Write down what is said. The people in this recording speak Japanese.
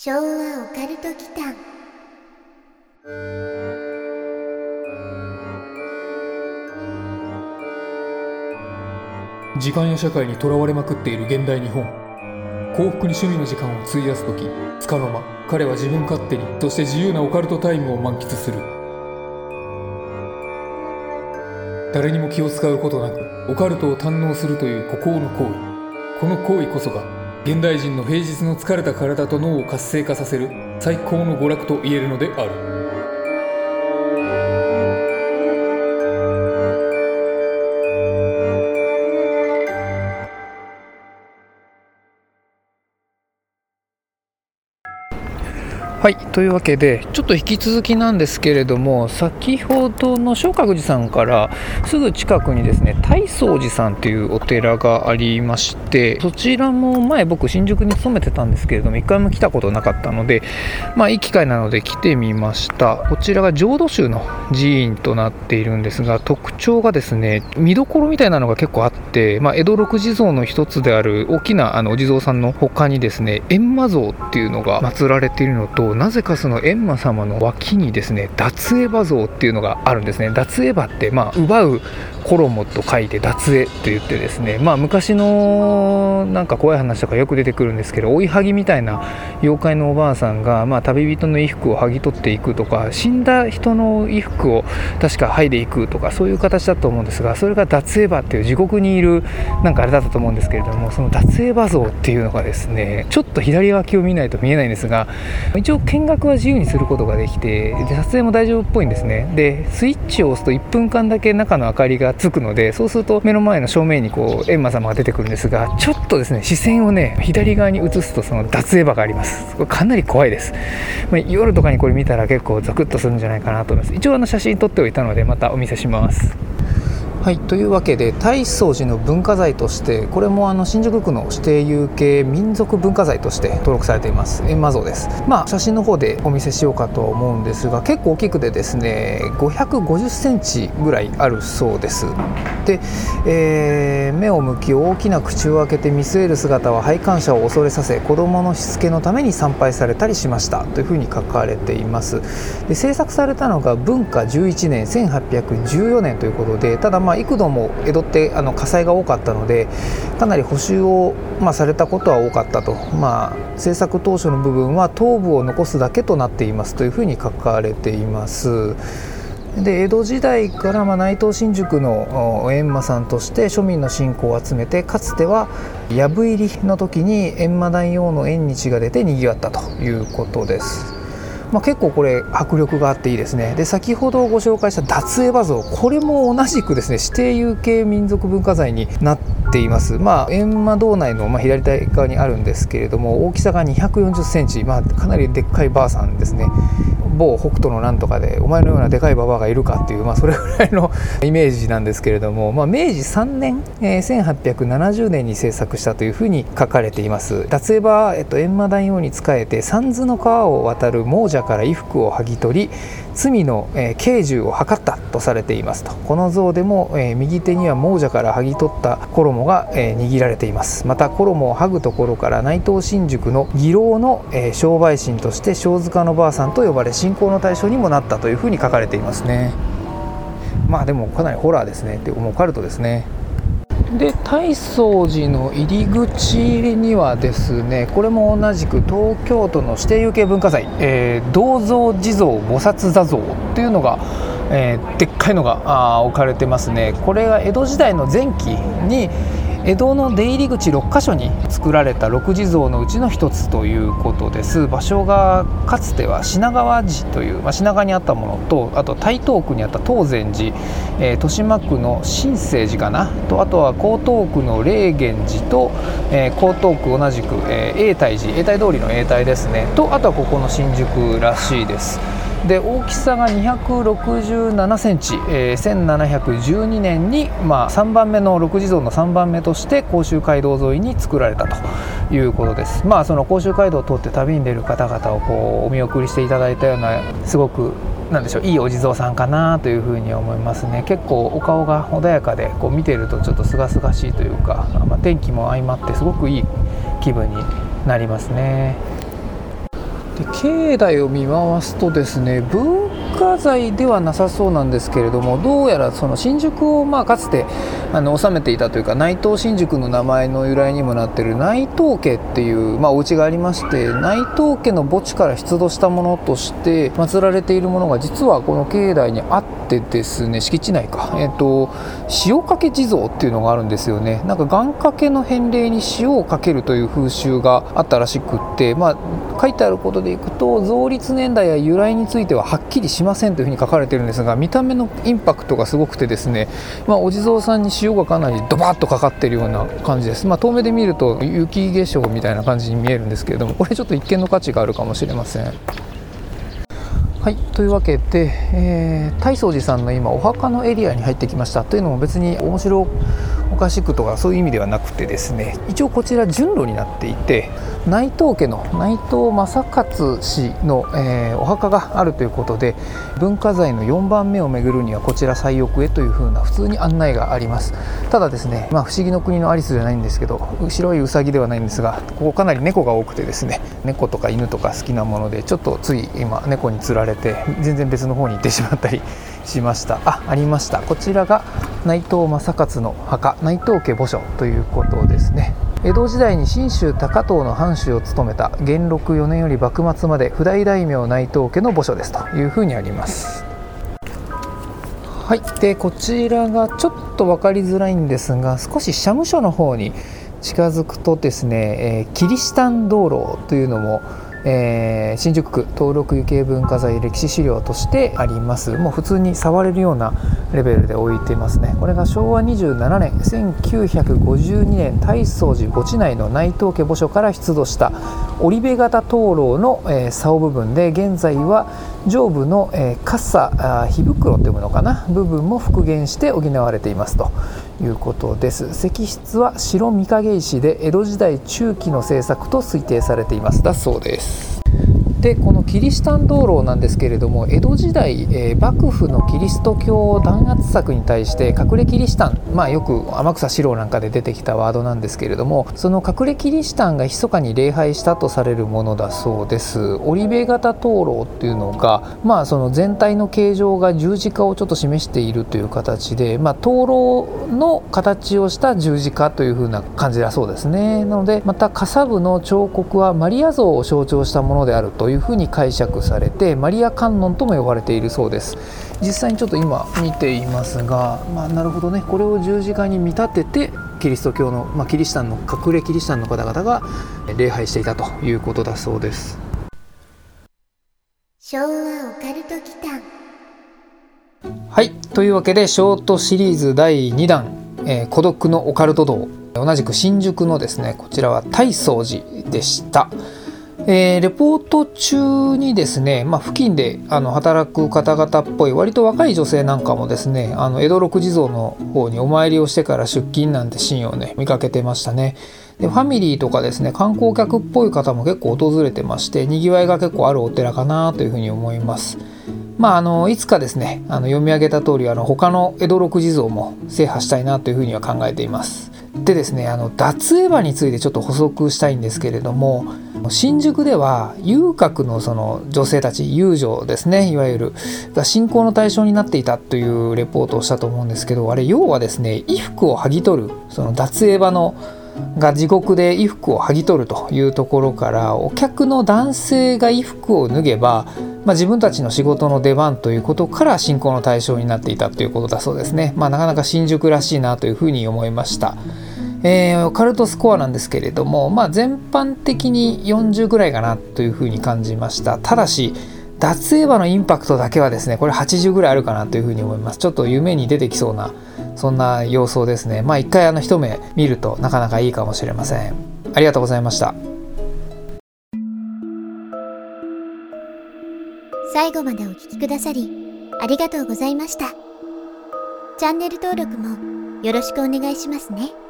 昭和オカルト祈間。時間や社会にとらわれまくっている現代日本。幸福に趣味の時間を費やす時つかの間彼は自分勝手にそして自由なオカルトタイムを満喫する。誰にも気を使うことなくオカルトを堪能するという孤高の行為。この行為こそが現代人の平日の疲れた体と脳を活性化させる最高の娯楽と言えるのである。はいというわけでちょっと引き続きなんですけれども先ほどの松鶴寺さんからすぐ近くにですね大宗寺さんというお寺がありましてそちらも前僕新宿に勤めてたんですけれども一回も来たことなかったのでまあいい機会なので来てみました。こちらが浄土宗の寺院となっているんですが特徴がですね見どころみたいなのが結構あって、まあ、江戸六地蔵の一つである大きなあのお地蔵さんの他にですね閻魔像っていうのが祀られているのとなぜかその閻魔様の脇にですね脱エヴァ像っていうのがあるんですね。脱エヴァってまあ奪う衣と書いて脱エと言ってですねまあ昔のなんか怖い話とかよく出てくるんですけど追いはぎみたいな妖怪のおばあさんが、まあ、旅人の衣服を剥ぎ取っていくとか死んだ人の衣服を確か剥いでいくとかそういう形だと思うんですがそれが脱エヴァっていう地獄にいるなんかあれだったと思うんですけれどもその脱エヴァ像っていうのがですねちょっと左脇を見ないと見えないんですが一応見学は自由にすることができてで撮影も大丈夫っぽいんですね。でスイッチを押すと1分間だけ中の明かりがつくのでそうすると目の前の正面にこう閻魔様が出てくるんですがちょっとですね視線をね左側に移すとその脱エヴァがあります。これかなり怖いです、まあ、夜とかにこれ見たら結構ザクッとするんじゃないかなと思います。一応あの写真撮っておいたのでまたお見せします。はいというわけで大宗寺の文化財としてこれもあの新宿区の指定有形民族文化財として登録されています。閻魔像です。まあ写真の方でお見せしようかと思うんですが結構大きくてですね550センチぐらいあるそうです。で、えー、目を向き大きな口を開けて見据える姿は拝観者を恐れさせ子供のしつけのために参拝されたりしましたというふうに書かれています。で制作されたのが文化11年1814年ということでただまあ幾度も江戸ってあの火災が多かったのでかなり補修を、まあ、されたことは多かったと、まあ、制作当初の部分は頭部を残すだけとなっていますというふうに書かれています。で江戸時代からま内藤新宿の閻魔さんとして庶民の信仰を集めてかつては藪入りの時に閻魔大王の縁日が出てにぎわったということです。まあ、結構これ迫力があっていいですね。で先ほどご紹介した脱衣画像これも同じくですね指定有形民族文化財になっています。まあ閻魔堂内のま左側にあるんですけれども大きさが2 4 0センチ。まあかなりでっかいばあさんですね。某北斗のなんとかでお前のようなでかいババアがいるかっていう、まあ、それぐらいの イメージなんですけれども、まあ、明治3年、えー、1870年に制作したというふうに書かれています。脱衣場、えっと、閻魔大王に仕えて三途の川を渡る亡者から衣服を剥ぎ取り罪の、え、刑重を図ったとされていますと。この像でも、え、右手には亡者から剥ぎ取った衣が、え、握られています。また衣を剥ぐところから内藤新宿の義郎の、え、商売神として小塚のばあさんと呼ばれ信仰の対象にもなったというふうに書かれていますね。まあでもかなりホラーですね。っていうもうカルトですね。で大宗寺の入り口にはですねこれも同じく東京都の指定有形文化財、えー、銅像地蔵菩薩座像っていうのが、えー、でっかいのが置かれてますね。これが江戸時代の前期に江戸の出入り口6カ所に作られた六地蔵のうちの一つということです。場所がかつては品川寺という、まあ、品川にあったものとあと台東区にあった東禅寺、えー、豊島区の新生寺かな。とあとは江東区の霊源寺と、えー、江東区同じく、えー、永泰寺永泰通りの永泰ですね。とあとはここの新宿らしいです。で大きさが267センチ、えー、1712年に、まあ、3番目の六地蔵の3番目として甲州街道沿いに作られたということです。まあその甲州街道を通って旅に出る方々をこうお見送りしていただいたようなすごくなんでしょういいお地蔵さんかなというふうに思いますね結構お顔が穏やかでこう見てるとちょっと清々しいというか、まあ、天気も相まってすごくいい気分になりますね。で境内を見回すとですね化財ではなさそうなんですけれどもどうやらその新宿をまあかつてあの治めていたというか内藤新宿の名前の由来にもなっている内藤家っていう、まあ、お家がありまして内藤家の墓地から出土したものとして祀られているものが実はこの境内にあってですね敷地内か、えーと、塩かけ地蔵っていうのがあるんですよね。なんか願掛けの返礼に塩をかけるという風習があったらしくって、まあ、書いてあることでいくと造立年代や由来についてははっきりしませんというふうに書かれてるんですが見た目のインパクトがすごくてですね、まあ、お地蔵さんに塩がかなりドバッとかかっているような感じです、まあ、遠目で見ると雪化粧みたいな感じに見えるんですけれどもこれちょっと一見の価値があるかもしれません。はいというわけで、えー、大宗寺さんの今お墓のエリアに入ってきましたというのも別に面白おかしくとかそういう意味ではなくてですね一応こちら順路になっていて内藤家の内藤正勝氏の、えー、お墓があるということで文化財の4番目を巡るにはこちら最奥へというふうな普通に案内があります。ただですね、まあ、不思議の国のアリスじゃないんですけど白いウサギではないんですがここかなり猫が多くてですね猫とか犬とか好きなものでちょっとつい今猫につられて全然別の方に行ってしまったりしました。あありました。こちらが内藤正勝の墓内藤家墓所ということですね。江戸時代に信州高遠の藩主を務めた元禄4年より幕末まで普代大名内藤家の墓所ですというふうにあります。はいでこちらがちょっと分かりづらいんですが少し社務所の方に近づくとですね、えー、キリシタン道路というのもえー、新宿区登録有形文化財歴史資料としてあります。もう普通に触れるようなレベルで置いていますね。これが昭和27年1952年大宗寺墓地内の内藤家墓所から出土した織部型灯籠の、えー、竿部分で現在は上部の、えー、傘火袋というのかな？部分も復元して補われていますということです。石室は白御影石で江戸時代中期の制作と推定されています。だそうです。でこのキリシタン道路なんですけれども江戸時代、えー、幕府のキリスト教弾圧策に対して隠れキリシタン、まあ、よく天草四郎なんかで出てきたワードなんですけれどもその隠れキリシタンが密かに礼拝したとされるものだそうです。織部型灯籠っていうのが、まあ、その全体の形状が十字架をちょっと示しているという形で、まあ、灯籠の形をした十字架というふうな感じだそうですね。なのでまた傘部の彫刻はマリア像を象徴したものであるとというふうに解釈されてマリア観音とも呼ばれているそうです。実際にちょっと今見ていますが、まあ、なるほどね。これを十字架に見立ててキリスト教の、まあ、キリシタンの隠れキリシタンの方々が礼拝していたということだそうです。昭和オカルト期間はい。というわけでショートシリーズ第2弾「えー、孤独のオカルト道」同じく新宿のですねこちらは大宗寺でした。えー、レポート中にですね、まあ、付近であの働く方々っぽい割と若い女性なんかもですねあの江戸六地蔵の方にお参りをしてから出勤なんてシーンをね見かけてましたね。でファミリーとかですね観光客っぽい方も結構訪れてましてにぎわいが結構あるお寺かなというふうに思います。まあ、あのいつかですねあの読み上げた通りあり他の江戸六地蔵も制覇したいなというふうには考えています。でですねあの脱エヴァについてちょっと補足したいんですけれども新宿では遊郭のその女性たち遊女ですねいわゆるが信仰の対象になっていたというレポートをしたと思うんですけどあれ要はですね衣服を剥ぎ取るその脱エヴァのが地獄で衣服を剥ぎ取るというところからお客の男性が衣服を脱げば、まあ、自分たちの仕事の出番ということから信仰の対象になっていたということだそうですね。まあ、なかなか新宿らしいなというふうに思いました。えー、カルトスコアなんですけれども、まあ、全般的に40ぐらいかなというふうに感じました。ただし脱エヴァのインパクトだけはですねこれ80ぐらいあるかなというふうに思います。ちょっと夢に出てきそうなそんな様相ですね。まあ一回あの一目見るとなかなかいいかもしれません。ありがとうございました。最後までお聴きくださりありがとうございました。チャンネル登録もよろしくお願いしますね。